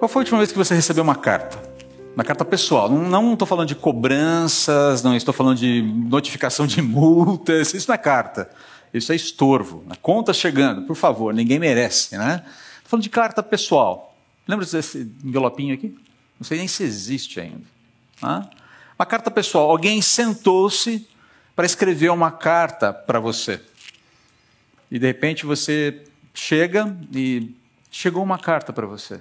Qual foi a última vez que você recebeu uma carta? Uma carta pessoal. Não estou falando de cobranças, não estou falando de notificação de multas. Isso não é carta. Isso é estorvo. Conta chegando, por favor, ninguém merece, né? Estou falando de carta pessoal. Lembra desse envelopinho aqui? Não sei nem se existe ainda. Uma carta pessoal. Alguém sentou-se para escrever uma carta para você. E de repente você chega e chegou uma carta para você.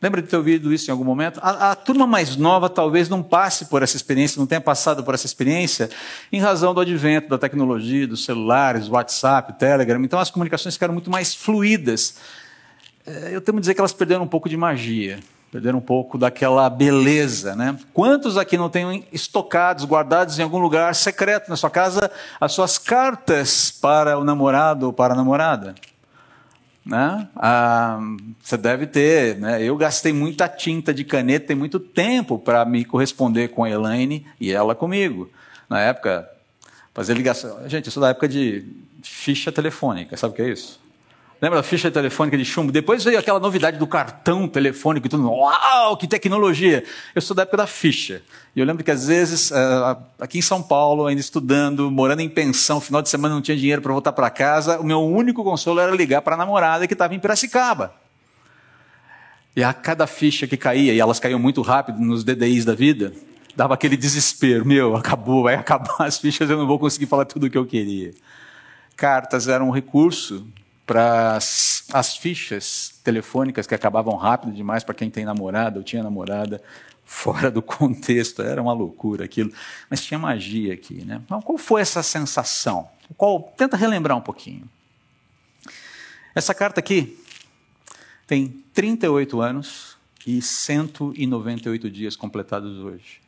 Lembra de ter ouvido isso em algum momento? A, a, turma mais nova talvez não passe por essa experiência, não tenha passado por essa experiência, em razão do advento da tecnologia, dos celulares, WhatsApp, Telegram. Então as comunicações ficaram muito mais fluídas. É, eu temo dizer que elas perderam um pouco de magia, perderam um pouco daquela beleza. Né? Quantos aqui não têm estocados, guardados em algum lugar secreto na sua casa, as suas cartas para o namorado ou para a namorada? Né? Ah, você deve ter. Né? Eu gastei muita tinta de caneta e muito tempo para me corresponder com a Elaine e ela comigo. Na época, fazer ligação. Gente, sou da época de ficha telefônica, sabe o que é isso? Lembra da ficha telefônica de chumbo? Depois veio aquela novidade do cartão telefônico e tudo. Uau, que tecnologia! Eu sou da época da ficha. E eu lembro que às vezes, eh, aqui em São Paulo, ainda estudando, morando em pensão, final de semana não tinha dinheiro para voltar para casa, o meu único consolo era ligar para a namorada que estava em Piracicaba. E a cada ficha que caía, e elas caíam muito rápido nos DDIs da vida, dava aquele desespero. Meu, acabou, vai acabar as fichas, eu não vou conseguir falar tudo o que eu queria. Cartas eram um recurso para as, as fichas telefônicas que acabavam rápido demais para quem tem namorada ou tinha namorada, fora do contexto, era uma loucura aquilo. Mas tinha magia aqui. Né? Então, qual foi essa sensação? Qual, tenta relembrar um pouquinho. Essa carta aqui tem 38 anos e 198 dias completados hoje.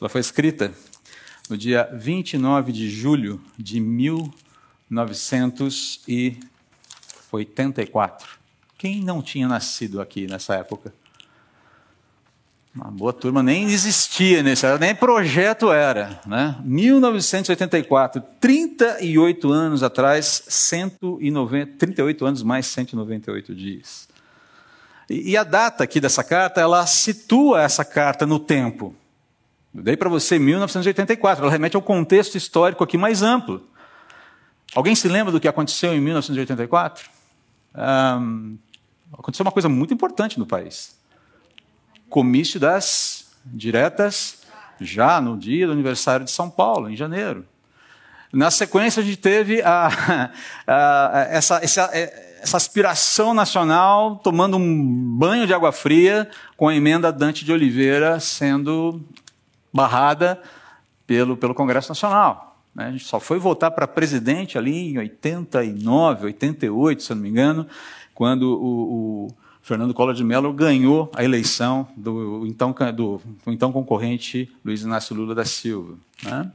Ela foi escrita no dia 29 de julho de 1900 1984. Quem não tinha nascido aqui nessa época? Uma boa turma nem existia nesse, nem projeto era, né? 1984, 38 anos atrás, 190, 38 anos mais 198 dias. E, e a data aqui dessa carta, ela situa essa carta no tempo. Eu dei para você 1984, ela remete ao contexto histórico aqui mais amplo. Alguém se lembra do que aconteceu em 1984? Um, aconteceu uma coisa muito importante no país. Comício das diretas, já no dia do aniversário de São Paulo, em janeiro. Na sequência, a gente teve a, a, essa, essa, essa, aspiração nacional tomando um banho de água fria com a emenda Dante de Oliveira sendo barrada pelo, pelo Congresso Nacional. Né? A gente só foi votar para presidente ali em 89, 88, se eu não me engano, quando o, o Fernando Collor de Mello ganhou a eleição do então, do, do então concorrente Luiz Inácio Lula da Silva. Né?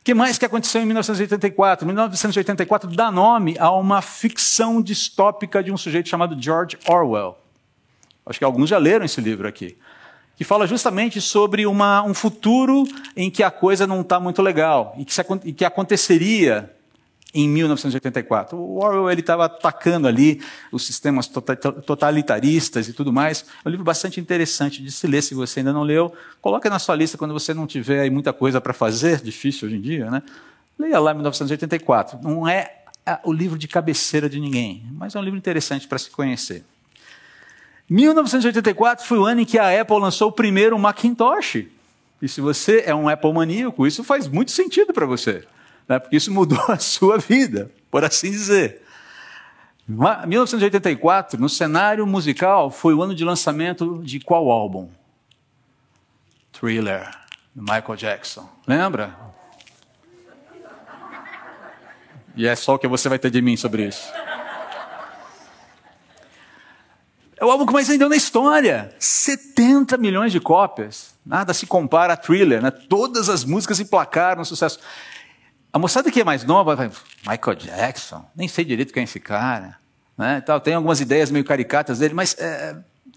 O que mais que aconteceu em 1984? 1984 dá nome a uma ficção distópica de um sujeito chamado George Orwell. Acho que alguns já leram esse livro aqui que fala justamente sobre uma, um futuro em que a coisa não está muito legal e que, se, e que aconteceria em 1984. O Orwell estava atacando ali os sistemas tota-, totalitaristas e tudo mais. É um livro bastante interessante de se ler, se você ainda não leu. Coloque na sua lista quando você não tiver muita coisa para fazer, difícil hoje em dia, né? Leia lá 1984. Não é o livro de cabeceira de ninguém, mas é um livro interessante para se conhecer. 1984 foi o ano em que a Apple lançou o primeiro Macintosh. E se você é um Apple maníaco, isso faz muito sentido para você, né? porque isso mudou a sua vida, por assim dizer. 1984, no cenário musical, foi o ano de lançamento de qual álbum? Thriller, do Michael Jackson. Lembra? E é só o que você vai ter de mim sobre isso. É o álbum que mais vendeu na história. 70 milhões de cópias. Nada se compara a Thriller, né? Todas as músicas emplacaram sucesso. A moçada que é mais nova vai, Michael Jackson, nem sei direito quem é esse cara. Né? Tal, tem algumas ideias meio caricatas dele, mas é,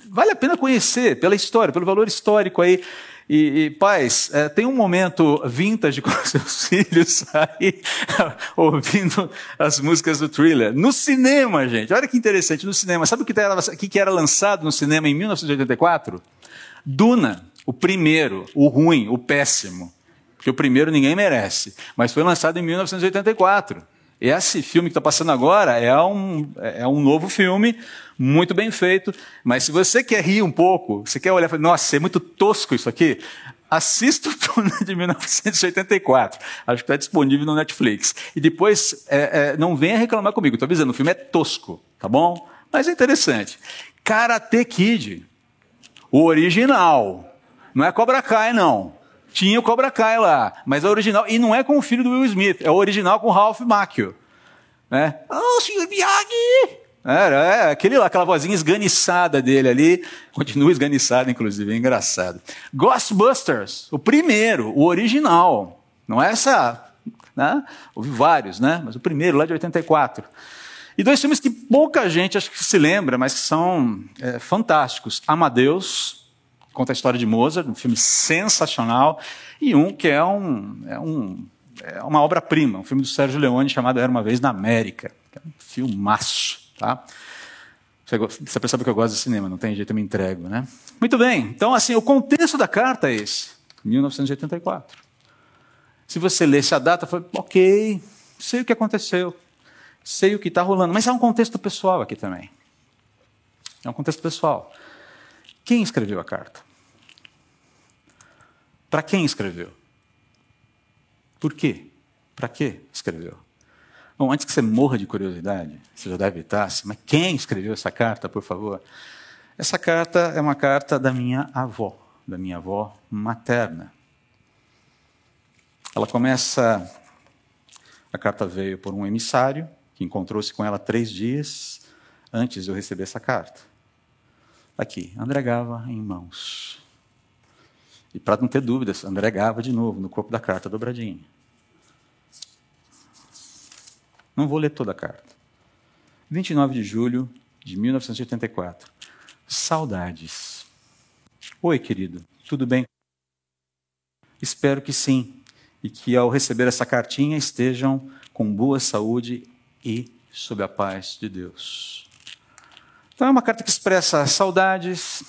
vale a pena conhecer pela história, pelo valor histórico aí. E, e pais, é, tem um momento vintage com seus filhos aí, ouvindo as músicas do thriller. No cinema, gente, olha que interessante, no cinema. Sabe o que era, o que era lançado no cinema em 1984? Duna, o primeiro, o ruim, o péssimo. Porque o primeiro ninguém merece. Mas foi lançado em 1984. Esse filme que está passando agora é um, é um novo filme, muito bem feito. Mas se você quer rir um pouco, você quer olhar e falar, nossa, é muito tosco isso aqui, assista o filme de 1984. Acho que está disponível no Netflix. E depois, é, é, não venha reclamar comigo, estou avisando, o filme é tosco, tá bom? Mas é interessante. Karate Kid, o original. Não é Cobra Kai, não. Tinha o Cobra Kai lá, mas é original. E não é com o filho do Will Smith, é o original com o Ralph Macchio. Né? Oh, senhor Miyagi! Era, é, aquele lá, aquela vozinha esganiçada dele ali. Continua esganiçada, inclusive, é engraçado. Ghostbusters, o primeiro, o original. Não é essa. Né? Houve vários, né? Mas o primeiro, lá de 84. E dois filmes que pouca gente acho que se lembra, mas que são é, fantásticos: Amadeus conta a história de Mozart, um filme sensacional, e um que é, um, é, um, é uma obra-prima, um filme do Sérgio Leone chamado Era Uma Vez na América, que é um filmaço. Tá? Você percebe que eu gosto de cinema, não tem jeito, eu me entrego. Né? Muito bem, então assim, o contexto da carta é esse, 1984. Se você lesse a data, foi ok, sei o que aconteceu, sei o que está rolando, mas há um contexto pessoal aqui também. É um contexto pessoal. Quem escreveu a carta? Para quem escreveu? Por quê? Para que escreveu? Bom, antes que você morra de curiosidade, você já deve estar, mas quem escreveu essa carta, por favor? Essa carta é uma carta da minha avó, da minha avó materna. Ela começa. A carta veio por um emissário que encontrou-se com ela três dias antes de eu receber essa carta. Aqui, André Gava em mãos. E para não ter dúvidas, André Gava de novo, no corpo da carta dobradinha. Não vou ler toda a carta. 29 de julho de 1984. Saudades. Oi, querido, tudo bem? Espero que sim. E que ao receber essa cartinha estejam com boa saúde e sob a paz de Deus. Então é uma carta que expressa saudades,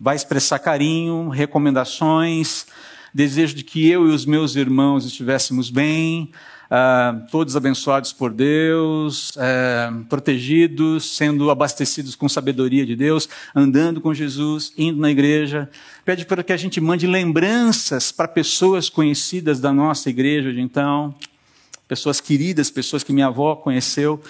vai expressar carinho, recomendações, desejo de que eu e os meus irmãos estivéssemos bem, uh, todos abençoados por Deus, uh, protegidos, sendo abastecidos com sabedoria de Deus, andando com Jesus, indo na igreja. Pede para que a gente mande lembranças para pessoas conhecidas da nossa igreja de então, pessoas queridas, pessoas que minha avó conheceu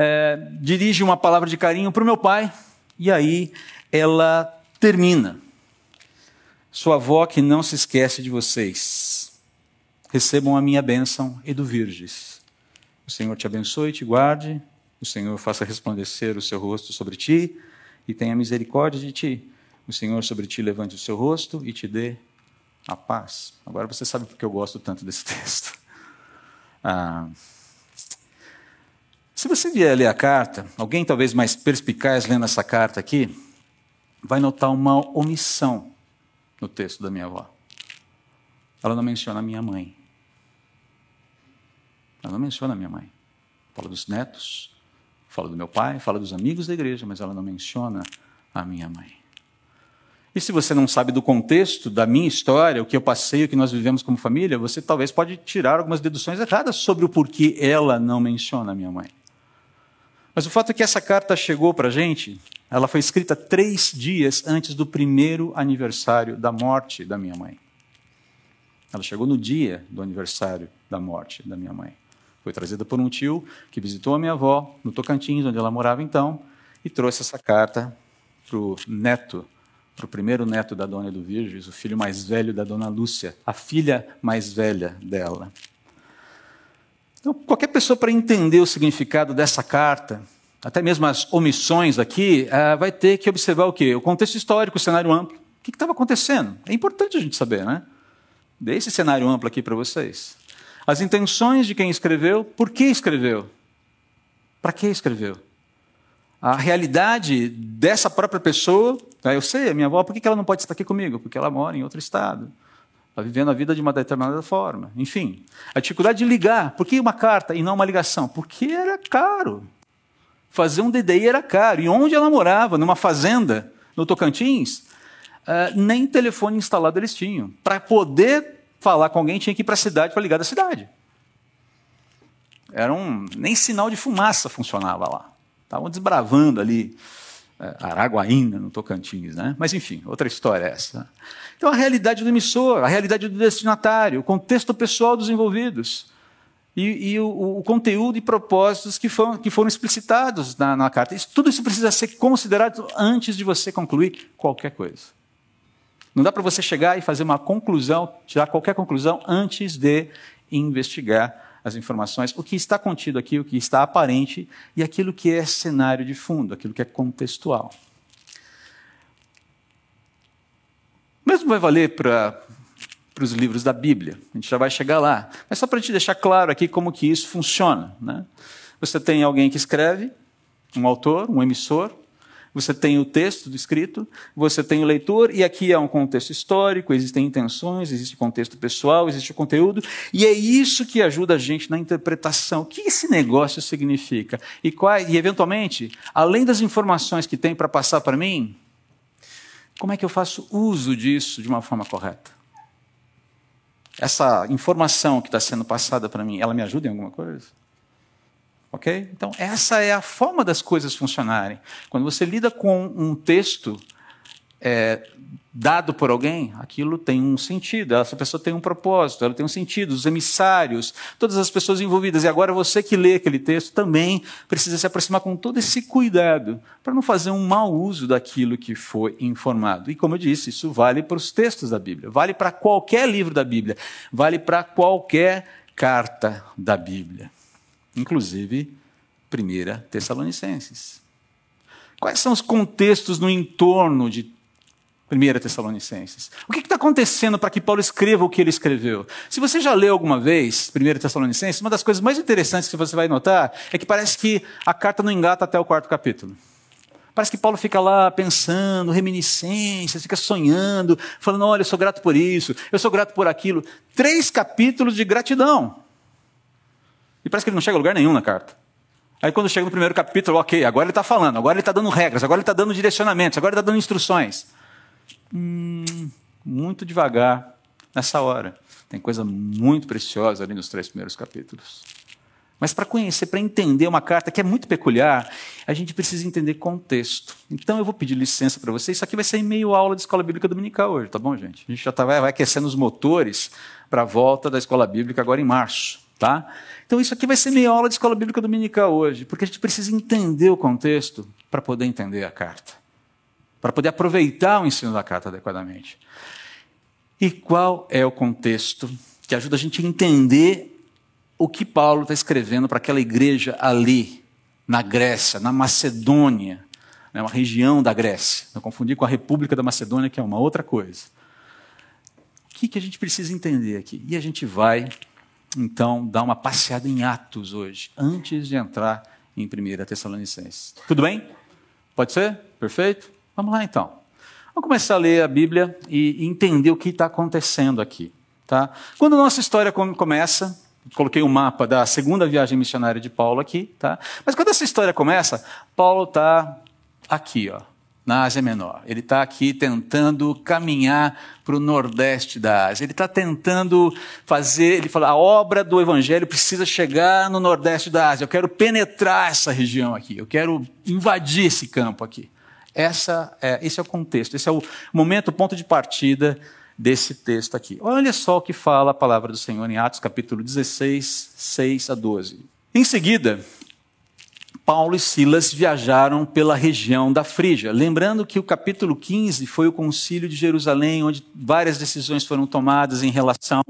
é, dirige uma palavra de carinho para o meu pai, e aí ela termina. Sua avó que não se esquece de vocês. Recebam a minha bênção e do Virges. O Senhor te abençoe e te guarde. O Senhor faça resplandecer o seu rosto sobre ti e tenha misericórdia de ti. O Senhor sobre ti levante o seu rosto e te dê a paz. Agora você sabe porque eu gosto tanto desse texto. Ah, se você vier ler a carta, alguém talvez mais perspicaz lendo essa carta aqui, vai notar uma omissão no texto da minha avó. Ela não menciona a minha mãe. Ela não menciona a minha mãe. Fala dos netos, fala do meu pai, fala dos amigos da igreja, mas ela não menciona a minha mãe. E se você não sabe do contexto da minha história, o que eu passei, o que nós vivemos como família, você talvez pode tirar algumas deduções erradas sobre o porquê ela não menciona a minha mãe. Mas o fato é que essa carta chegou para a gente, ela foi escrita três dias antes do primeiro aniversário da morte da minha mãe. Ela chegou no dia do aniversário da morte da minha mãe. Foi trazida por um tio que visitou a minha avó no Tocantins, onde ela morava então, e trouxe essa carta para o neto, para o primeiro neto da dona do Virges, o filho mais velho da dona Lúcia, a filha mais velha dela. Então, qualquer pessoa para entender o significado dessa carta, até mesmo as omissões aqui, uh, vai ter que observar o quê? O contexto histórico, o cenário amplo. O que estava acontecendo? É importante a gente saber, né? Dei esse cenário amplo aqui para vocês. As intenções de quem escreveu, por que escreveu? Para que escreveu? A realidade dessa própria pessoa Eu sei, a minha avó, por que ela não pode estar aqui comigo? Porque ela mora em outro estado. Está vivendo a vida de uma determinada forma. Enfim, a dificuldade de ligar. Por que uma carta e não uma ligação? Porque era caro. Fazer um DDI era caro. E onde ela morava, numa fazenda, no Tocantins, uh, nem telefone instalado eles tinham. Para poder falar com alguém, tinha que ir para a cidade para ligar da cidade. Era um, nem sinal de fumaça funcionava lá. Estavam desbravando ali é, Araguaína, no Tocantins, né? Mas enfim, outra história é essa. Então a realidade do emissor, a realidade do destinatário, o contexto pessoal dos envolvidos e, e o, o, conteúdo e propósitos que foram, que foram explicitados na, na carta. Isso, tudo isso precisa ser considerado antes de você concluir qualquer coisa. Não dá para você chegar e fazer uma conclusão, tirar qualquer conclusão antes de investigar as informações, o que está contido aqui, o que está aparente e aquilo que é cenário de fundo, aquilo que é contextual. Vai valer para os livros da Bíblia. A gente já vai chegar lá. Mas só para te deixar claro aqui como que isso funciona. Né? Você tem alguém que escreve, um autor, um emissor, você tem o texto do escrito, você tem o leitor, e aqui é um contexto histórico, existem intenções, existe contexto pessoal, existe o conteúdo, e é isso que ajuda a gente na interpretação. O que esse negócio significa? E, qual, e eventualmente, além das informações que tem para passar para mim, como é que eu faço uso disso de uma forma correta? Essa informação que está sendo passada para mim, ela me ajuda em alguma coisa? Ok? Então, essa é a forma das coisas funcionarem. Quando você lida com um texto é, dado por alguém, aquilo tem um sentido, essa pessoa tem um propósito, ela tem um sentido, os emissários, todas as pessoas envolvidas. E agora você que lê aquele texto também precisa se aproximar com todo esse cuidado para não fazer um mau uso daquilo que foi informado. E como eu disse, isso vale para os textos da Bíblia, vale para qualquer livro da Bíblia, vale para qualquer carta da Bíblia inclusive 1 Tessalonicenses. Quais são os contextos no entorno de 1 Tessalonicenses? O que está acontecendo para que Paulo escreva o que ele escreveu? Se você já leu alguma vez 1 Tessalonicenses, uma das coisas mais interessantes que você vai notar é que parece que a carta não engata até o quarto capítulo. Parece que Paulo fica lá pensando, reminiscências, fica sonhando, falando: olha, eu sou grato por isso, eu sou grato por aquilo. Três capítulos de gratidão. E parece que ele não chega a lugar nenhum na carta. Aí quando chega no primeiro capítulo, ok, agora ele está falando, agora ele está dando regras, agora ele está dando direcionamentos, agora ele está dando instruções. Hum, muito devagar nessa hora. Tem coisa muito preciosa ali nos três primeiros capítulos. Mas para conhecer, para entender uma carta que é muito peculiar, a gente precisa entender contexto. Então eu vou pedir licença para vocês. Isso aqui vai ser meio aula de escola bíblica dominical hoje, tá bom, gente? A gente já tá, vai, vai aquecendo os motores para a volta da escola bíblica agora em março, tá? Então, isso aqui vai ser meia aula de escola bíblica dominical hoje, porque a gente precisa entender o contexto para poder entender a carta, para poder aproveitar o ensino da carta adequadamente. E qual é o contexto que ajuda a gente a entender o que Paulo está escrevendo para aquela igreja ali, na Grécia, na Macedônia, né, uma região da Grécia. Não confundir com a República da Macedônia, que é uma outra coisa. O que, que a gente precisa entender aqui? E a gente vai então dar uma passeada em Atos hoje, antes de entrar em 1 Tessalonicenses. Tudo bem? Pode ser? Perfeito? Vamos lá então. Vamos começar a ler a Bíblia e entender o que está acontecendo aqui. Tá? Quando a nossa história começa, coloquei o um mapa da segunda viagem missionária de Paulo aqui, tá? mas quando essa história começa, Paulo está aqui, ó, na Ásia Menor. Ele está aqui tentando caminhar para o nordeste da Ásia. Ele está tentando fazer, ele fala, a obra do Evangelho precisa chegar no nordeste da Ásia. Eu quero penetrar essa região aqui. Eu quero invadir esse campo aqui. Essa é, esse é o contexto, esse é o momento, o ponto de partida desse texto aqui. Olha só o que fala a palavra do Senhor em Atos capítulo 16, 6 a 12. Em seguida, Paulo e Silas viajaram pela região da Frígia. Lembrando que o capítulo 15 foi o concílio de Jerusalém, onde várias decisões foram tomadas em relação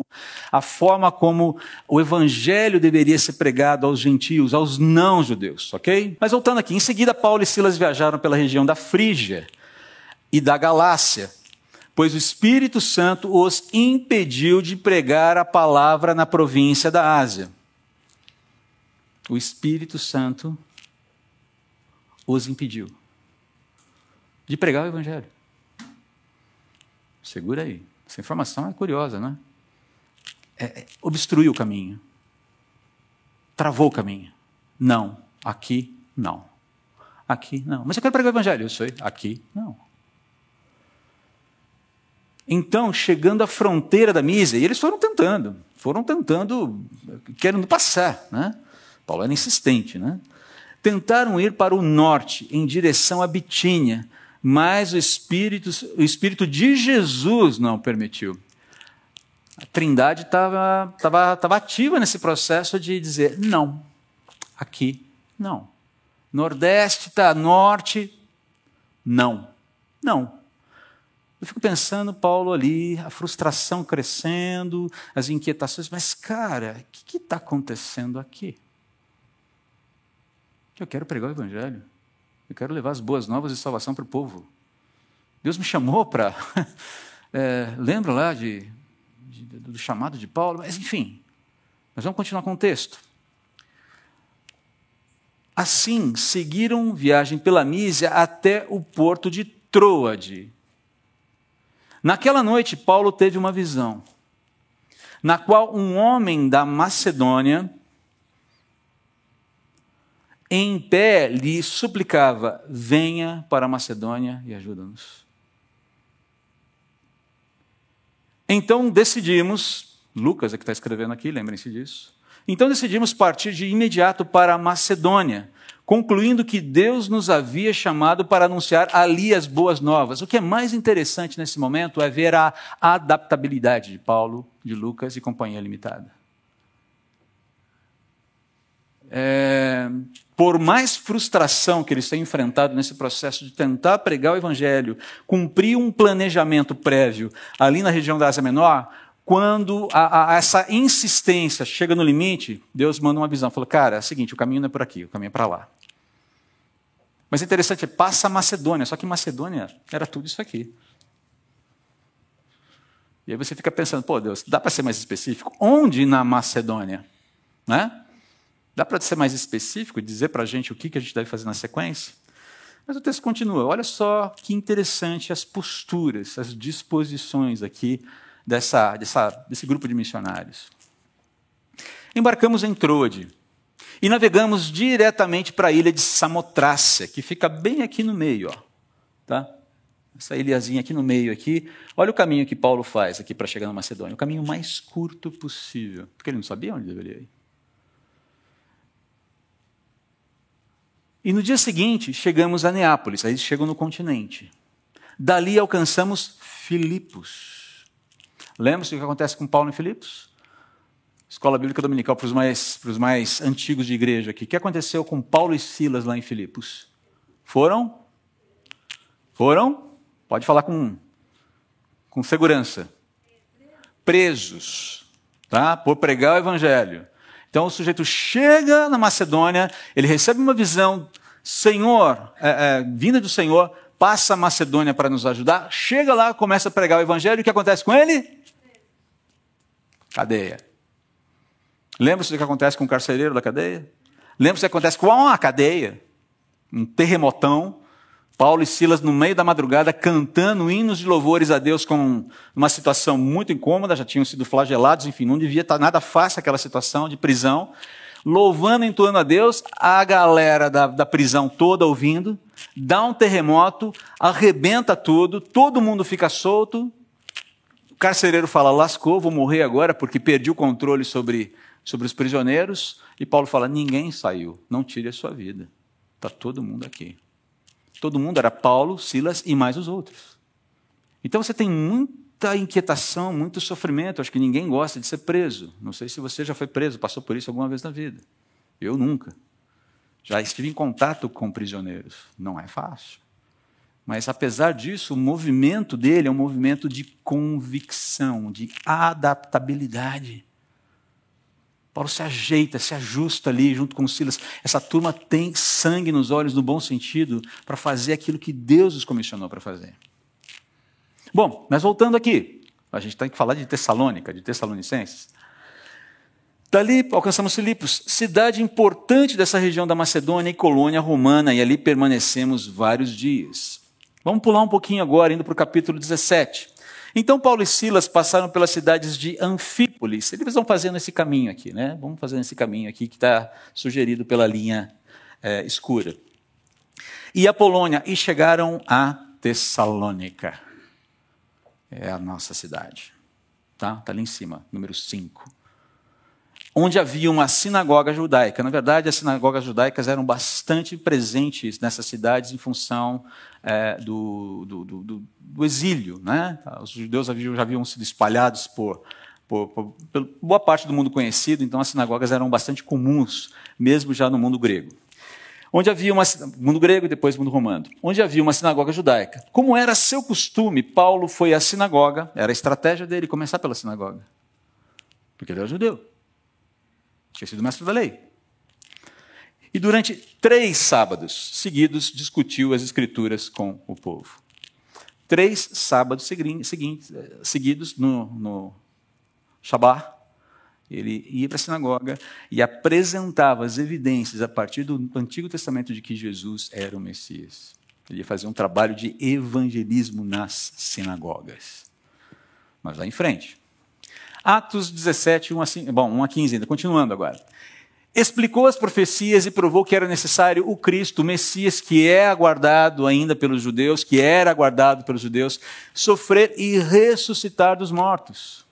à forma como o evangelho deveria ser pregado aos gentios, aos não-judeus, ok? Mas voltando aqui, em seguida, Paulo e Silas viajaram pela região da Frígia e da Galácia, pois o Espírito Santo os impediu de pregar a palavra na província da Ásia. O Espírito Santo os impediu de pregar o Evangelho. segura aí. Essa informação é curiosa, né? É, é, obstruiu o caminho. Travou o caminho. Não, aqui não. Aqui não. Mas eu quero pregar o evangelho. Eu sei, aqui não. Então, chegando à fronteira da Mísia, e eles foram tentando, foram tentando, querendo passar, né? Paulo era insistente, né? Tentaram ir para o norte, em direção a Bitínia, mas o Espírito, o Espírito de Jesus não permitiu. A Trindade estava tava, tava ativa nesse processo de dizer: não, aqui não. Nordeste está, norte, não. Não. Eu fico pensando, Paulo ali, a frustração crescendo, as inquietações, mas, cara, o que está acontecendo aqui? Eu quero pregar o Evangelho. Eu quero levar as boas novas de salvação para o povo. Deus me chamou para. É, lá de, de, do chamado de Paulo? Mas, enfim, nós vamos continuar com o texto. Assim, seguiram viagem pela Mísia até o porto de Troade. Naquela noite, Paulo teve uma visão, na qual um homem da Macedônia, em pé, lhe suplicava: Venha para a Macedônia e ajuda-nos. Então decidimos, Lucas é que está escrevendo aqui, lembrem-se disso. Então decidimos partir de imediato para a Macedônia, concluindo que Deus nos havia chamado para anunciar ali as boas novas. O que é mais interessante nesse momento é ver a adaptabilidade de Paulo, de Lucas e Companhia Limitada. É, por mais frustração que eles tenham enfrentado nesse processo de tentar pregar o Evangelho, cumprir um planejamento prévio ali na região da Ásia Menor, quando a, a, essa insistência chega no limite, Deus manda uma visão. Fala, cara, é o seguinte, o caminho não é por aqui, o caminho é para lá. Mas interessante, passa a Macedônia, só que Macedônia era tudo isso aqui. E aí você fica pensando, pô, Deus, dá para ser mais específico? Onde na Macedônia? Né? Dá para ser mais específico e dizer para a gente o que, a gente deve fazer na sequência? Mas o texto continua. Olha só que interessante as posturas, as disposições aqui dessa, dessa, desse grupo de missionários. Embarcamos em Troade e navegamos diretamente para a ilha de Samotrácia, que fica bem aqui no meio, ó, tá? Essa ilhazinha aqui no meio aqui. Olha o caminho que Paulo faz aqui para chegar na Macedônia, o caminho mais curto possível, porque ele não sabia onde deveria ir. E no dia seguinte chegamos a Neápolis, aí chegam no continente. Dali alcançamos Filipos. Lembra-se o que acontece com Paulo em Filipos? Escola Bíblica Dominical para os mais, para os mais antigos de igreja aqui. O que aconteceu com Paulo e Silas lá em Filipos? Foram? Foram? Pode falar com, com segurança. Presos, tá? Por pregar o evangelho. Então o sujeito chega na Macedônia, ele recebe uma visão, Senhor, é, é, vinda do Senhor, passa a Macedônia para nos ajudar, chega lá, começa a pregar o evangelho, o que acontece com ele? Cadeia. Lembra-se do que acontece com o carcereiro da cadeia? Lembra-se do que acontece com a cadeia? Um terremotão. Paulo e Silas, no meio da madrugada, cantando hinos de louvores a Deus com uma situação muito incômoda, já tinham sido flagelados, enfim, não devia estar nada fácil aquela situação de prisão. Louvando, entoando a Deus, a galera da, da prisão toda ouvindo, dá um terremoto, arrebenta tudo, todo mundo fica solto, carcereiro fala: lascou, vou morrer agora porque perdi o controle sobre, sobre os prisioneiros. E Paulo fala: ninguém saiu, não tire a sua vida. Está todo mundo aqui. Todo mundo era Paulo, Silas e mais os outros. Então você tem muita inquietação, muito sofrimento. Acho que ninguém gosta de ser preso. Não sei se você já foi preso, passou por isso alguma vez na vida. Eu nunca. Já estive em contato com prisioneiros. Não é fácil. Mas, apesar disso, o movimento dele é um movimento de convicção, de adaptabilidade. Paulo se ajeita, se ajusta ali junto com Silas. Essa turma tem sangue nos olhos, no bom sentido, para fazer aquilo que Deus os comissionou para fazer. Bom, mas voltando aqui, a gente tem que falar de Tessalônica, de Tessalonicenses. Dali alcançamos Filipos, cidade importante dessa região da Macedônia e colônia romana, e ali permanecemos vários dias. Vamos pular um pouquinho agora, indo para o capítulo 17. Então Paulo e Silas passaram pelas cidades de Anfípolis. Eles vão fazendo esse caminho aqui, né? Vamos fazendo esse caminho aqui que está sugerido pela linha é, escura. E a Polônia, e chegaram a Tessalônica. É a nossa cidade. Tá? Está ali em cima, número 5 onde havia uma sinagoga judaica. Na verdade, as sinagogas judaicas eram bastante presentes nessas cidades em função é, do, do, do, do, exílio. Né? Os judeus já haviam sido espalhados por, por, por, por, boa parte do mundo conhecido, então as sinagogas eram bastante comuns, mesmo já no mundo grego. Onde havia uma mundo grego e depois mundo romano, onde havia uma sinagoga judaica. Como era seu costume, Paulo foi à sinagoga, era a estratégia dele começar pela sinagoga, porque ele era judeu. Tinha sido mestre da lei. E durante três sábados seguidos discutiu as escrituras com o povo. Três sábados eh, seguidos no, no Shabat, ele ia para a sinagoga e apresentava as evidências a partir do Antigo Testamento de que Jesus era o Messias. Ele ia fazer um trabalho de evangelismo nas sinagogas. Mas lá em frente. Atos 17, 1 a, 5, bom, 1 a 15 ainda, continuando agora. Explicou as profecias e provou que era necessário o Cristo, o Messias, que é aguardado ainda pelos judeus, que era aguardado pelos judeus, sofrer e ressuscitar dos mortos.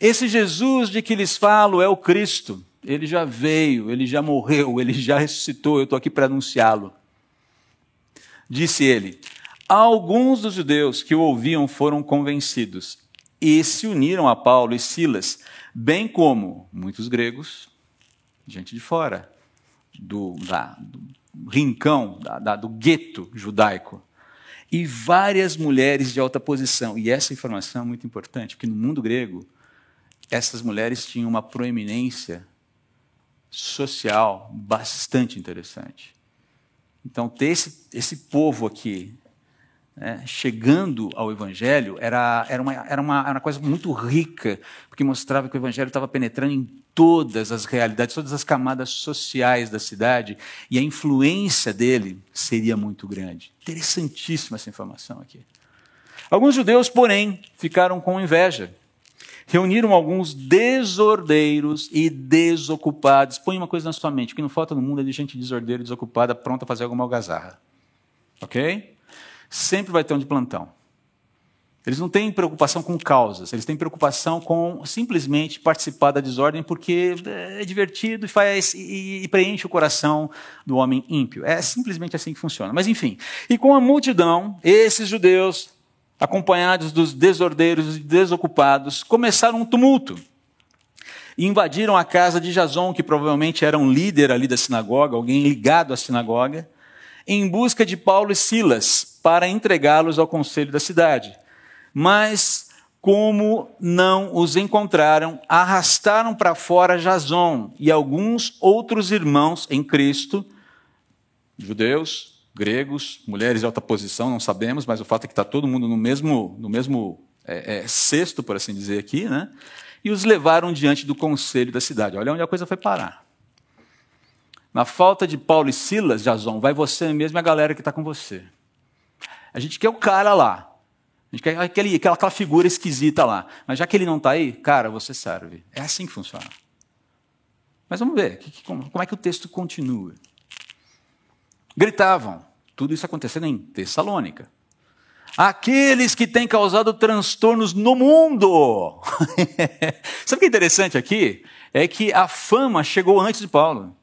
Esse Jesus de que lhes falo é o Cristo. Ele já veio, ele já morreu, ele já ressuscitou, eu estou aqui para anunciá-lo. Disse ele: Alguns dos judeus que o ouviam foram convencidos e se uniram a Paulo e Silas, bem como muitos gregos, gente de fora do, da, do rincão, da, da, do gueto judaico, e várias mulheres de alta posição. E essa informação é muito importante, porque no mundo grego, essas mulheres tinham uma proeminência social bastante interessante. Então, ter esse, esse povo aqui né, chegando ao Evangelho era, era, uma, era, uma, era uma coisa muito rica, porque mostrava que o Evangelho estava penetrando em todas as realidades, todas as camadas sociais da cidade, e a influência dele seria muito grande. Interessantíssima essa informação aqui. Alguns judeus, porém, ficaram com inveja. Reuniram alguns desordeiros e desocupados. Põe uma coisa na sua mente: o que não falta no mundo é de gente desordeira e desocupada, pronta a fazer alguma algazarra. Ok? Sempre vai ter um de plantão. Eles não têm preocupação com causas, eles têm preocupação com simplesmente participar da desordem porque é divertido e, faz, e, e preenche o coração do homem ímpio. É simplesmente assim que funciona. Mas enfim, e com a multidão, esses judeus, acompanhados dos desordeiros e desocupados, começaram um tumulto. E invadiram a casa de Jason, que provavelmente era um líder ali da sinagoga, alguém ligado à sinagoga, em busca de Paulo e Silas, para entregá-los ao conselho da cidade. Mas, como não os encontraram, arrastaram para fora Jason e alguns outros irmãos em Cristo, judeus, gregos, mulheres de alta posição, não sabemos, mas o fato é que está todo mundo no mesmo, no mesmo é, é, cesto, por assim dizer aqui, né? e os levaram diante do conselho da cidade. Olha onde a coisa foi parar. Na falta de Paulo e Silas, Jason, vai você mesmo e a galera que está com você. A gente quer o cara lá. A gente quer aquele, aquela, aquela figura esquisita lá. Mas já que ele não está aí, cara, você serve. É assim que funciona. Mas vamos ver, como, como é que o texto continua. Gritavam, tudo isso acontecendo em Tessalônica. Aqueles que têm causado transtornos no mundo. Sabe o que é interessante aqui? É que a fama chegou antes de Paulo.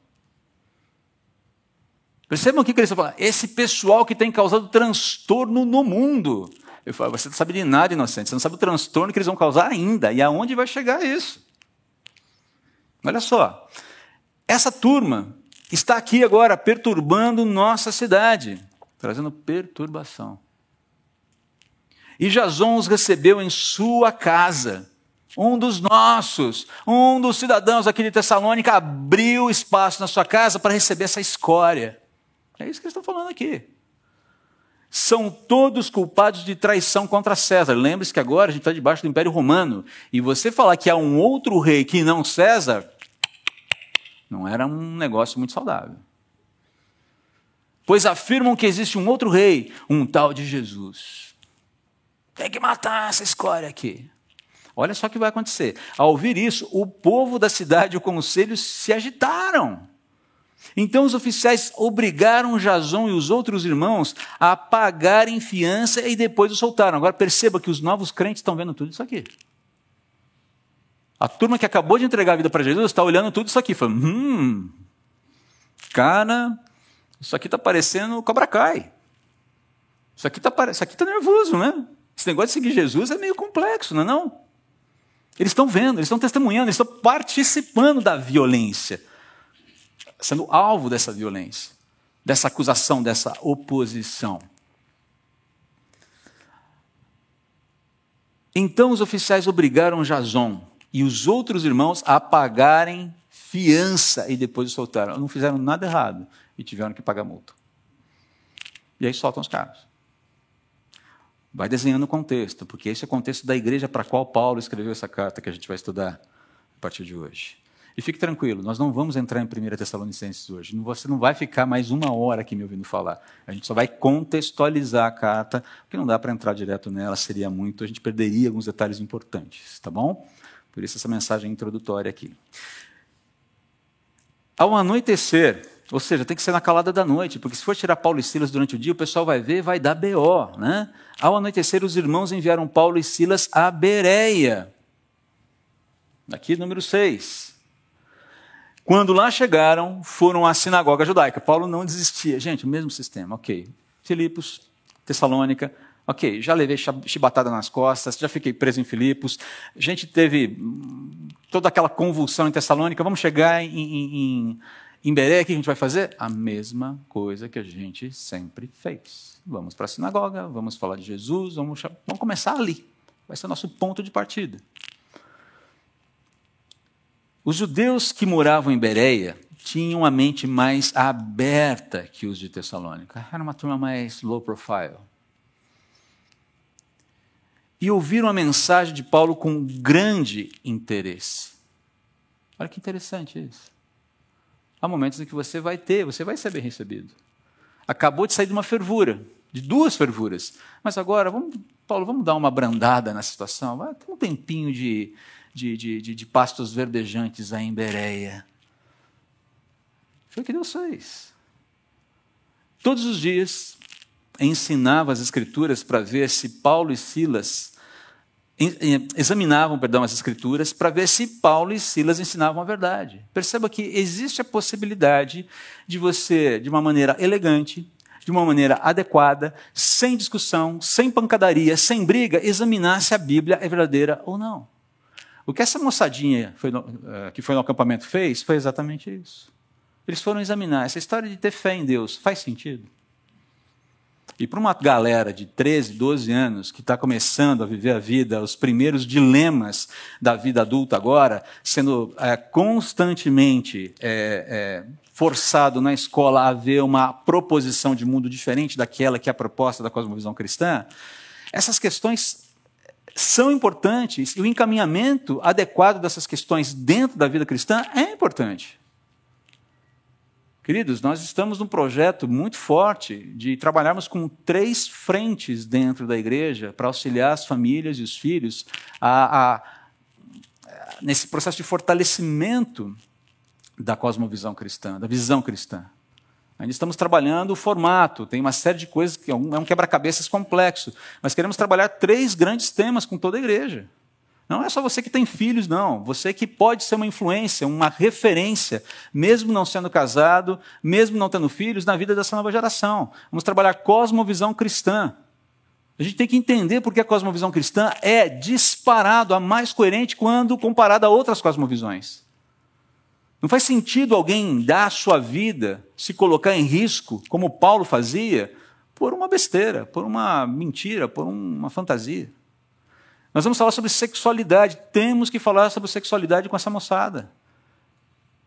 Percebam o que ele está falando. Esse pessoal que tem causado transtorno no mundo. Eu falo, você não sabe de nada, inocente. Você não sabe o transtorno que eles vão causar ainda. E aonde vai chegar isso? Olha só. Essa turma está aqui agora perturbando nossa cidade, trazendo perturbação. E Jason os recebeu em sua casa. Um dos nossos, um dos cidadãos aqui de Tessalônica abriu espaço na sua casa para receber essa escória. É isso que eles estão falando aqui. São todos culpados de traição contra César. Lembre-se que agora a gente está debaixo do Império Romano. E você falar que há um outro rei que não César, não era um negócio muito saudável. Pois afirmam que existe um outro rei, um tal de Jesus. Tem que matar essa escória aqui. Olha só o que vai acontecer. Ao ouvir isso, o povo da cidade e o conselho se agitaram. Então os oficiais obrigaram Jason e os outros irmãos a pagarem fiança e depois o soltaram. Agora perceba que os novos crentes estão vendo tudo isso aqui. A turma que acabou de entregar a vida para Jesus está olhando tudo isso aqui, falando: hum, cara, isso aqui está parecendo Cobra Kai. Isso aqui está tá nervoso, né? Esse negócio de seguir Jesus é meio complexo, não é não? Eles estão vendo, eles estão testemunhando, eles estão participando da violência, sendo alvo dessa violência, dessa acusação, dessa oposição. Então os oficiais obrigaram Jason e os outros irmãos a pagarem fiança e depois o soltaram. Não fizeram nada errado e tiveram que pagar multa. E aí soltam os caras. Vai desenhando o contexto, porque esse é o contexto da igreja para a qual Paulo escreveu essa carta que a gente vai estudar a partir de hoje. E fique tranquilo, nós não vamos entrar em 1 Tessalonicenses hoje. Você não vai ficar mais uma hora aqui me ouvindo falar. A gente só vai contextualizar a carta, porque não dá para entrar direto nela, seria muito, a gente perderia alguns detalhes importantes, tá bom? Por isso essa mensagem introdutória aqui. Ao anoitecer, ou seja, tem que ser na calada da noite, porque se for tirar Paulo e Silas durante o dia, o pessoal vai ver, vai dar BO. Né? Ao anoitecer, os irmãos enviaram Paulo e Silas a Bereia. Aqui, número 6. Quando lá chegaram, foram à sinagoga judaica. Paulo não desistia. Gente, o mesmo sistema, ok. Filipos, Tessalônica, ok. Já levei chibatada nas costas, já fiquei preso em Filipos. A gente teve hum, toda aquela convulsão em Tessalônica. Vamos chegar em, em, em Beré, o que a gente vai fazer? A mesma coisa que a gente sempre fez. Vamos para a sinagoga, vamos falar de Jesus, vamos, vamos começar ali. Vai ser o nosso ponto de partida. Os judeus que moravam em Bereia tinham a mente mais aberta que os de Tessalônica. Era uma turma mais low profile. E ouviram a mensagem de Paulo com grande interesse. Olha que interessante isso. Há momentos em que você vai ter, você vai ser bem recebido. Acabou de sair de uma fervura, de duas fervuras. Mas agora, vamos, Paulo, vamos dar uma brandada na situação? Vai ter um tempinho de, de, de, de, de pastos verdejantes aí em Bereia. Foi o que Deus fez. Todos os dias ensinava as Escrituras para ver se Paulo e Silas examinavam, perdão, as escrituras para ver se Paulo e Silas ensinavam a verdade. Perceba que existe a possibilidade de você, de uma maneira elegante, de uma maneira adequada, sem discussão, sem pancadaria, sem briga, examinar se a Bíblia é verdadeira ou não. O que essa moçadinha foi no, uh, que foi no acampamento fez foi exatamente isso. Eles foram examinar. Essa história de ter fé em Deus faz sentido? E para uma galera de 13, 12 anos que está começando a viver a vida, os primeiros dilemas da vida adulta agora, sendo é, constantemente é, é, forçado na escola a ver uma proposição de mundo diferente daquela que é a proposta da cosmovisão cristã, essas questões são importantes e o encaminhamento adequado dessas questões dentro da vida cristã é importante. Queridos, nós estamos num projeto muito forte de trabalharmos com três frentes dentro da igreja para auxiliar as famílias e os filhos a, a, nesse processo de fortalecimento da cosmovisão cristã, da visão cristã. Ainda estamos trabalhando o formato, tem uma série de coisas que é um, é um quebra-cabeças complexo, mas queremos trabalhar três grandes temas com toda a igreja. Não é só você que tem filhos, não. Você que pode ser uma influência, uma referência, mesmo não sendo casado, mesmo não tendo filhos, na vida dessa nova geração. Vamos trabalhar cosmovisão cristã. A gente tem que entender porque a cosmovisão cristã é disparado a mais coerente quando comparada a outras cosmovisões. Não faz sentido alguém dar a sua vida, se colocar em risco, como Paulo fazia, por uma besteira, por uma mentira, por uma fantasia. Nós vamos falar sobre sexualidade. Temos que falar sobre sexualidade com essa moçada.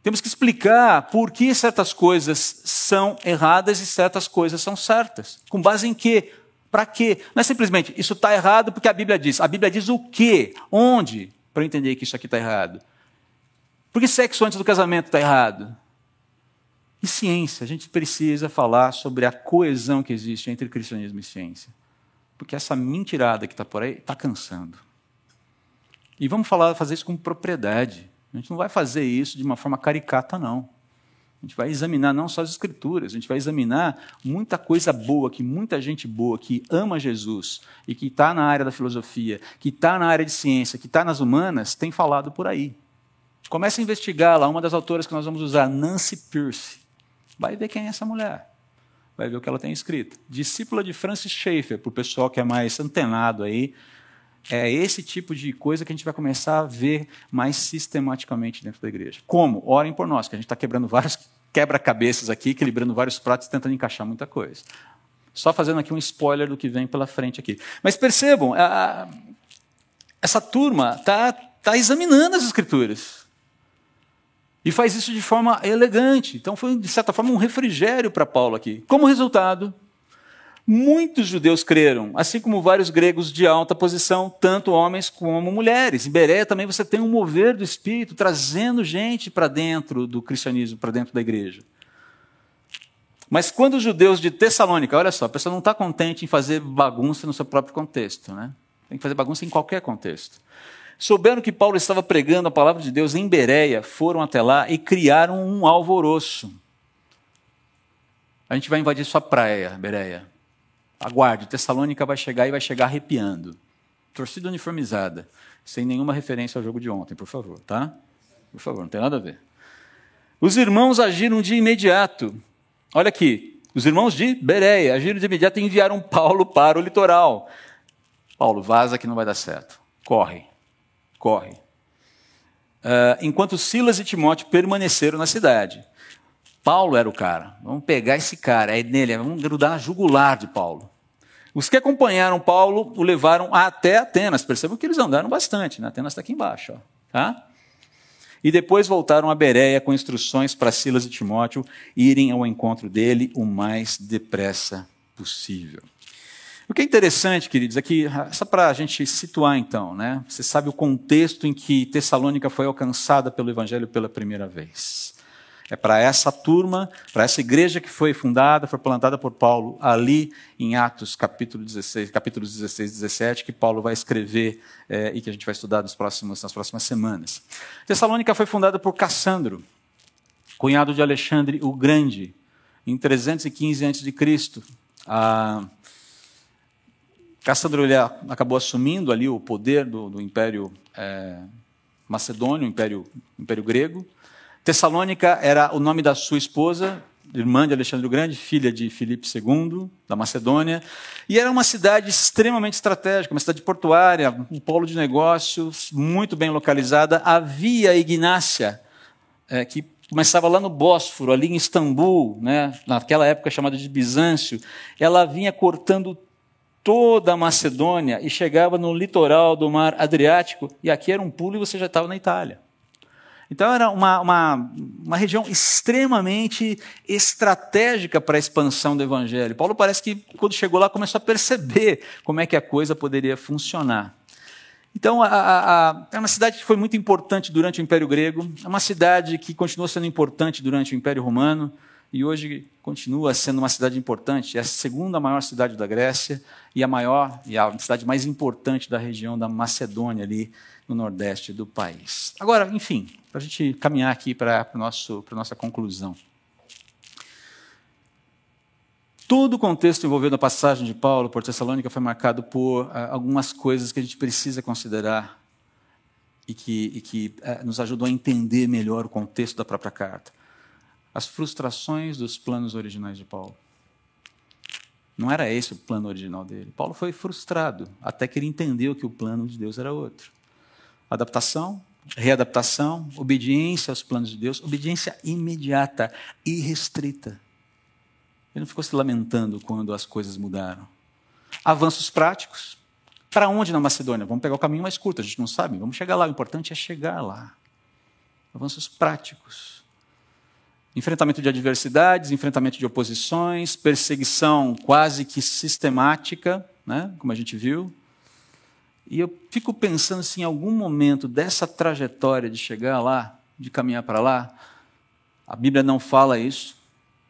Temos que explicar por que certas coisas são erradas e certas coisas são certas. Com base em quê? Para quê? Não é simplesmente isso está errado porque a Bíblia diz. A Bíblia diz o quê? Onde? Para entender que isso aqui está errado. Por que sexo antes do casamento está errado? E ciência? A gente precisa falar sobre a coesão que existe entre cristianismo e ciência. Porque essa mentirada que está por aí está cansando. E vamos falar, fazer isso com propriedade. A gente não vai fazer isso de uma forma caricata, não. A gente vai examinar não só as escrituras, a gente vai examinar muita coisa boa, que muita gente boa que ama Jesus e que está na área da filosofia, que está na área de ciência, que está nas humanas, tem falado por aí. Comece a investigar lá, uma das autoras que nós vamos usar, Nancy Pierce. Vai ver quem é essa mulher. Vai ver o que ela tem escrito. Discípula de Francis Schaeffer, para o pessoal que é mais antenado aí. É esse tipo de coisa que a gente vai começar a ver mais sistematicamente dentro da igreja. Como? Orem por nós, que a gente está quebrando vários quebra-cabeças aqui, equilibrando vários pratos, tentando encaixar muita coisa. Só fazendo aqui um spoiler do que vem pela frente aqui. Mas percebam, a, essa turma está tá examinando as escrituras. E faz isso de forma elegante. Então foi, de certa forma, um refrigério para Paulo aqui. Como resultado, Muitos judeus creram, assim como vários gregos de alta posição, tanto homens como mulheres. Em Bereia também você tem um mover do Espírito trazendo gente para dentro do cristianismo, para dentro da igreja. Mas quando os judeus de Tessalônica, olha só, a pessoa não está contente em fazer bagunça no seu próprio contexto, né? Tem que fazer bagunça em qualquer contexto. Souberam que Paulo estava pregando a palavra de Deus em Bereia, foram até lá e criaram um alvoroço. A gente vai invadir sua praia, Bereia. Aguarde, Tessalônica vai chegar e vai chegar arrepiando. Torcida uniformizada, sem nenhuma referência ao jogo de ontem, por favor, tá? Por favor, não tem nada a ver. Os irmãos agiram de imediato. Olha aqui, os irmãos de Bereia agiram de imediato e enviaram Paulo para o litoral. Paulo, vaza que não vai dar certo. Corre, corre. Uh, enquanto Silas e Timóteo permaneceram na cidade. Paulo era o cara. Vamos pegar esse cara, é nele, vamos grudar na jugular de Paulo. Os que acompanharam Paulo o levaram até Atenas. Percebam que eles andaram bastante, né? Atenas está aqui embaixo. Ó. Tá? E depois voltaram a Bereia com instruções para Silas e Timóteo irem ao encontro dele o mais depressa possível. O que é interessante, queridos, é só para a gente situar então, né? Você sabe o contexto em que Tessalônica foi alcançada pelo Evangelho pela primeira vez. É para essa turma, para essa igreja que foi fundada, foi plantada por Paulo ali em Atos capítulo 16, capítulos 16 e 17, que Paulo vai escrever é, e que a gente vai estudar nos próximos, nas próximas semanas. Tessalônica foi fundada por Cassandro, cunhado de Alexandre o Grande, em 315 a.C. Cassandro ele acabou assumindo ali o poder do, do Império é, Macedônio, Império, Império Grego, Tessalônica era o nome da sua esposa, irmã de Alexandre o Grande, filha de Filipe II, da Macedônia, e era uma cidade extremamente estratégica, uma cidade portuária, um polo de negócios, muito bem localizada. Havia Ignácia, é, que começava lá no Bósforo, ali em Istambul, né, naquela época chamada de Bizâncio, ela vinha cortando toda a Macedônia e chegava no litoral do mar Adriático, e aqui era um pulo e você já estava na Itália. Então era uma, uma, uma região extremamente estratégica para a expansão do evangelho. Paulo parece que, quando chegou lá, começou a perceber como é que a coisa poderia funcionar. Então, a, a, a, é uma cidade que foi muito importante durante o Império Grego, é uma cidade que continuou sendo importante durante o Império Romano e hoje continua sendo uma cidade importante. É a segunda maior cidade da Grécia e a maior e a cidade mais importante da região da Macedônia ali no nordeste do país. Agora, enfim, para a gente caminhar aqui para a nossa conclusão. Todo o contexto envolvendo a passagem de Paulo por Tessalônica foi marcado por uh, algumas coisas que a gente precisa considerar e que, e que uh, nos ajudam a entender melhor o contexto da própria carta. As frustrações dos planos originais de Paulo. Não era esse o plano original dele. Paulo foi frustrado até que ele entendeu que o plano de Deus era outro. Adaptação, readaptação, obediência aos planos de Deus, obediência imediata, irrestrita. Ele não ficou se lamentando quando as coisas mudaram. Avanços práticos. Para onde na Macedônia? Vamos pegar o caminho mais curto, a gente não sabe, vamos chegar lá. O importante é chegar lá. Avanços práticos. Enfrentamento de adversidades, enfrentamento de oposições, perseguição quase que sistemática, né? como a gente viu. E eu fico pensando se em algum momento dessa trajetória de chegar lá, de caminhar para lá, a Bíblia não fala isso,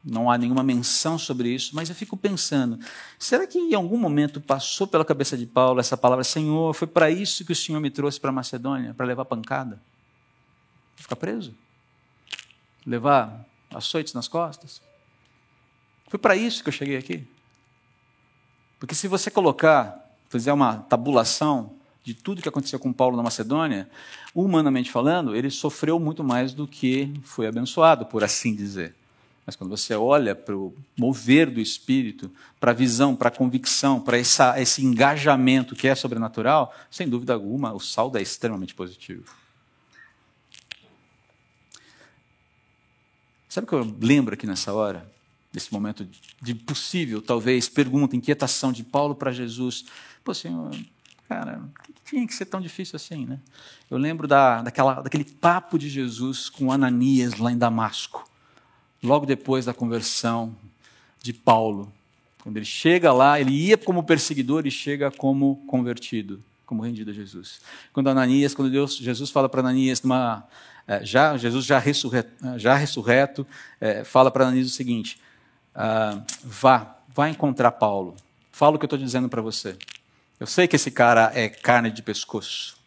não há nenhuma menção sobre isso, mas eu fico pensando: será que em algum momento passou pela cabeça de Paulo essa palavra, Senhor, foi para isso que o Senhor me trouxe para Macedônia, para levar pancada? Ficar preso? Levar açoites nas costas? Foi para isso que eu cheguei aqui? Porque se você colocar, fizer uma tabulação de tudo que aconteceu com Paulo na Macedônia, humanamente falando, ele sofreu muito mais do que foi abençoado, por assim dizer. Mas quando você olha para o mover do Espírito, para a visão, para a convicção, para esse engajamento que é sobrenatural, sem dúvida alguma, o saldo é extremamente positivo. Sabe o que eu lembro aqui nessa hora? Nesse momento de possível, talvez, pergunta, inquietação de Paulo para Jesus. Pô, Senhor, cara, tinha que ser tão difícil assim, né? Eu lembro da, daquela, daquele papo de Jesus com Ananias lá em Damasco logo depois da conversão de Paulo. Quando ele chega lá, ele ia como perseguidor e chega como convertido, como rendido a Jesus. Quando Ananias, quando Deus, Jesus fala para Ananias, numa, é, já, Jesus já ressurreto, já ressurreto é, fala para Ananias o seguinte: ah, vá, vá encontrar Paulo. Fala o que eu estou dizendo para você. Eu sei que esse cara é carne de pescoço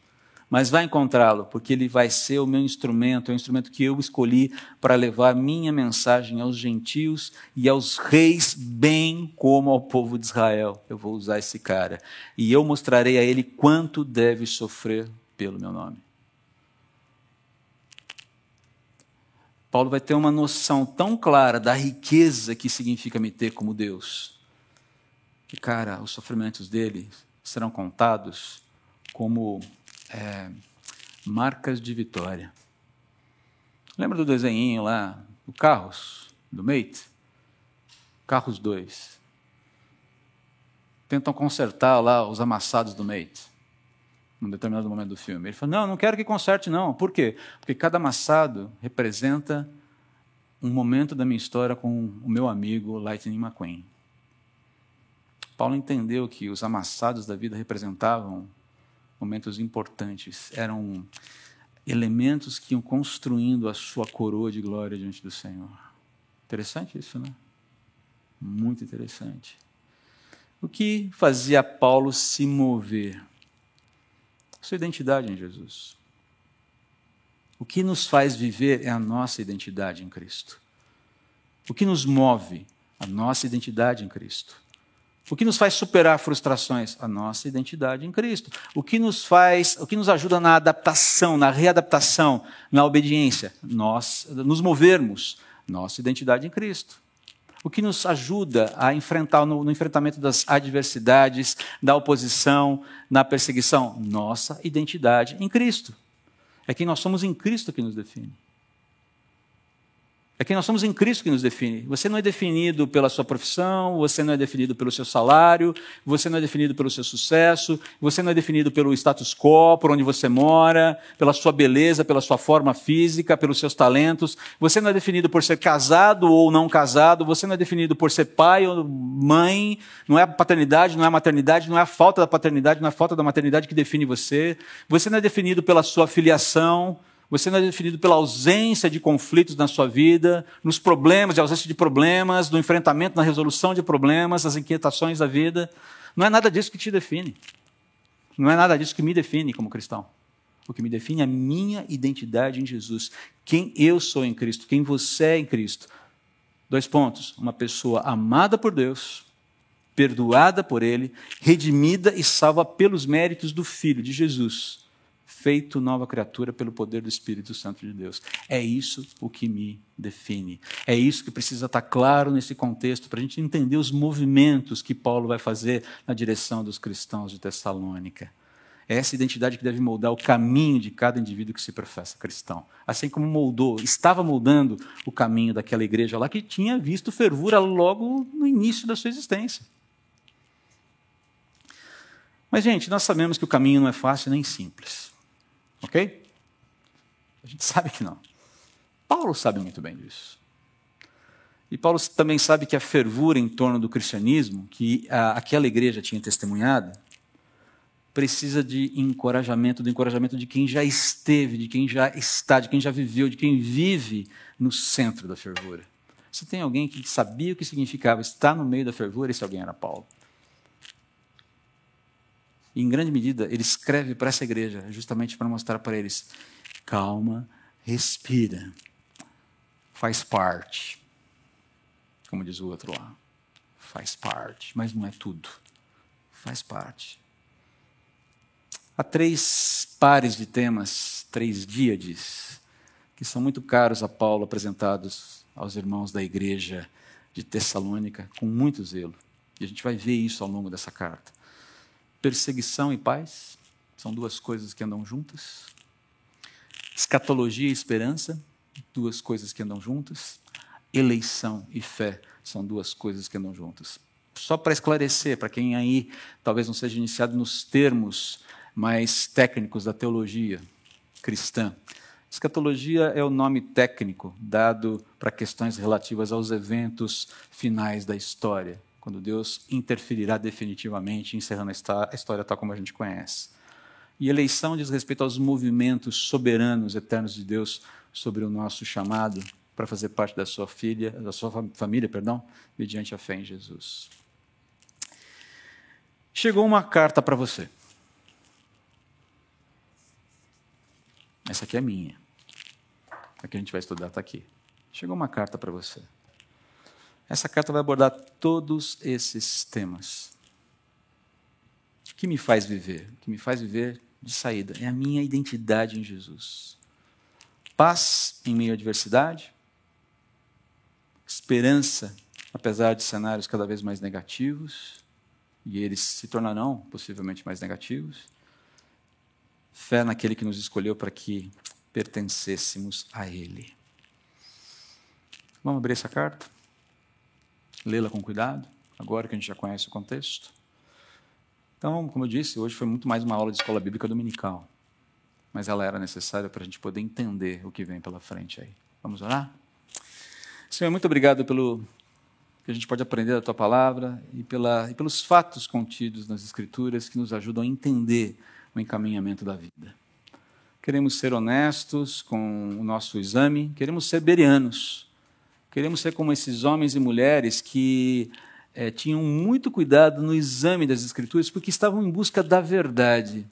mas vai encontrá-lo, porque ele vai ser o meu instrumento, é o instrumento que eu escolhi para levar minha mensagem aos gentios e aos reis, bem como ao povo de Israel. Eu vou usar esse cara. E eu mostrarei a ele quanto deve sofrer pelo meu nome. Paulo vai ter uma noção tão clara da riqueza que significa me ter como Deus, que, cara, os sofrimentos dele serão contados como é, marcas de vitória. Lembra do desenho lá do Carros, do Mate? Carros 2. Tentam consertar lá os amassados do Mate, num determinado momento do filme. Ele fala: Não, não quero que conserte, não. Por quê? Porque cada amassado representa um momento da minha história com o meu amigo Lightning McQueen. Paulo entendeu que os amassados da vida representavam momentos importantes, eram elementos que iam construindo a sua coroa de glória diante do Senhor. Interessante isso, né? Muito interessante. O que fazia Paulo se mover? Sua identidade em Jesus. O que nos faz viver é a nossa identidade em Cristo. O que nos move? A nossa identidade em Cristo. O que nos faz superar frustrações? A nossa identidade em Cristo. O que nos faz, o que nos ajuda na adaptação, na readaptação, na obediência? Nós nos movermos, nossa identidade em Cristo. O que nos ajuda a enfrentar no, no enfrentamento das adversidades, da oposição, na perseguição? Nossa identidade em Cristo. É quem nós somos em Cristo que nos define. É que nós somos em Cristo que nos define. Você não é definido pela sua profissão, você não é definido pelo seu salário, você não é definido pelo seu sucesso, você não é definido pelo status quo, por onde você mora, pela sua beleza, pela sua forma física, pelos seus talentos. Você não é definido por ser casado ou não casado, você não é definido por ser pai ou mãe. Não é a paternidade, não é a maternidade, não é a falta da paternidade, não é a falta da maternidade que define você. Você não é definido pela sua filiação. Você não é definido pela ausência de conflitos na sua vida, nos problemas, de ausência de problemas, no enfrentamento, na resolução de problemas, nas inquietações da vida. Não é nada disso que te define. Não é nada disso que me define como cristão. O que me define é a minha identidade em Jesus. Quem eu sou em Cristo, quem você é em Cristo. Dois pontos. Uma pessoa amada por Deus, perdoada por Ele, redimida e salva pelos méritos do Filho de Jesus feito nova criatura pelo poder do Espírito Santo de Deus. É isso o que me define. É isso que precisa estar claro nesse contexto para a gente entender os movimentos que Paulo vai fazer na direção dos cristãos de Tessalônica. É essa identidade que deve moldar o caminho de cada indivíduo que se professa cristão. Assim como moldou, estava moldando o caminho daquela igreja lá que tinha visto fervura logo no início da sua existência. Mas, gente, nós sabemos que o caminho não é fácil nem simples. Ok? A gente sabe que não. Paulo sabe muito bem disso. E Paulo também sabe que a fervura em torno do cristianismo, que a, aquela igreja tinha testemunhado, precisa de encorajamento, do encorajamento de quem já esteve, de quem já está, de quem já viveu, de quem vive no centro da fervura. Se tem alguém que sabia o que significava estar no meio da fervura, esse alguém era Paulo. E, em grande medida, ele escreve para essa igreja justamente para mostrar para eles: calma, respira, faz parte. Como diz o outro lá. Faz parte, mas não é tudo. Faz parte. Há três pares de temas, três díades, que são muito caros a Paulo, apresentados aos irmãos da igreja de Tessalônica, com muito zelo. E a gente vai ver isso ao longo dessa carta. Perseguição e paz são duas coisas que andam juntas. Escatologia e esperança, duas coisas que andam juntas. Eleição e fé são duas coisas que andam juntas. Só para esclarecer, para quem aí talvez não seja iniciado nos termos mais técnicos da teologia cristã. Escatologia é o nome técnico dado para questões relativas aos eventos finais da história quando Deus interferirá definitivamente, encerrando a história tal como a gente conhece. E eleição diz respeito aos movimentos soberanos, eternos de Deus sobre o nosso chamado para fazer parte da sua filha, da sua família, perdão, mediante a fé em Jesus. Chegou uma carta para você. Essa aqui é minha. A que a gente vai estudar está aqui. Chegou uma carta para você. Essa carta vai abordar todos esses temas. O que me faz viver? O que me faz viver de saída é a minha identidade em Jesus. Paz em meio à adversidade, esperança, apesar de cenários cada vez mais negativos, e eles se tornarão possivelmente mais negativos. Fé naquele que nos escolheu para que pertencêssemos a Ele. Vamos abrir essa carta? Lê-la com cuidado, agora que a gente já conhece o contexto. Então, como eu disse, hoje foi muito mais uma aula de escola bíblica dominical, mas ela era necessária para a gente poder entender o que vem pela frente aí. Vamos orar? Senhor, muito obrigado pelo que a gente pode aprender da tua palavra e, pela, e pelos fatos contidos nas Escrituras que nos ajudam a entender o encaminhamento da vida. Queremos ser honestos com o nosso exame, queremos ser berianos Queremos ser como esses homens e mulheres que é, tinham muito cuidado no exame das Escrituras, porque estavam em busca da verdade.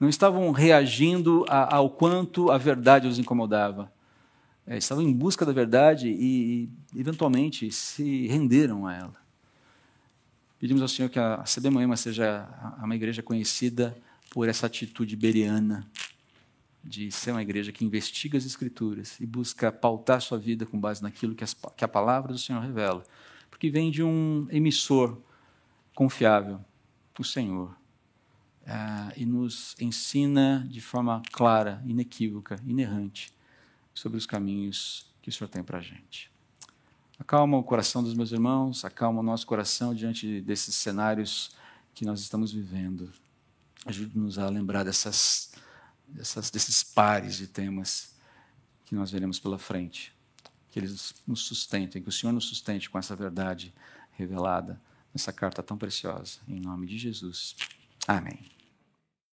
Não estavam reagindo a, ao quanto a verdade os incomodava. É, estavam em busca da verdade e, eventualmente, se renderam a ela. Pedimos ao Senhor que a CD Moema seja uma igreja conhecida por essa atitude beriana, de ser uma igreja que investiga as Escrituras e busca pautar sua vida com base naquilo que, as, que a palavra do Senhor revela. Porque vem de um emissor confiável, o Senhor, uh, e nos ensina de forma clara, inequívoca, inerrante, sobre os caminhos que o Senhor tem para a gente. Acalma o coração dos meus irmãos, acalma o nosso coração diante desses cenários que nós estamos vivendo. Ajude-nos a lembrar dessas dessas, desses pares de temas que nós veremos pela frente. Que eles nos sustentem, que o Senhor nos sustente com essa verdade revelada nessa carta tão preciosa. Em nome de Jesus. Amém.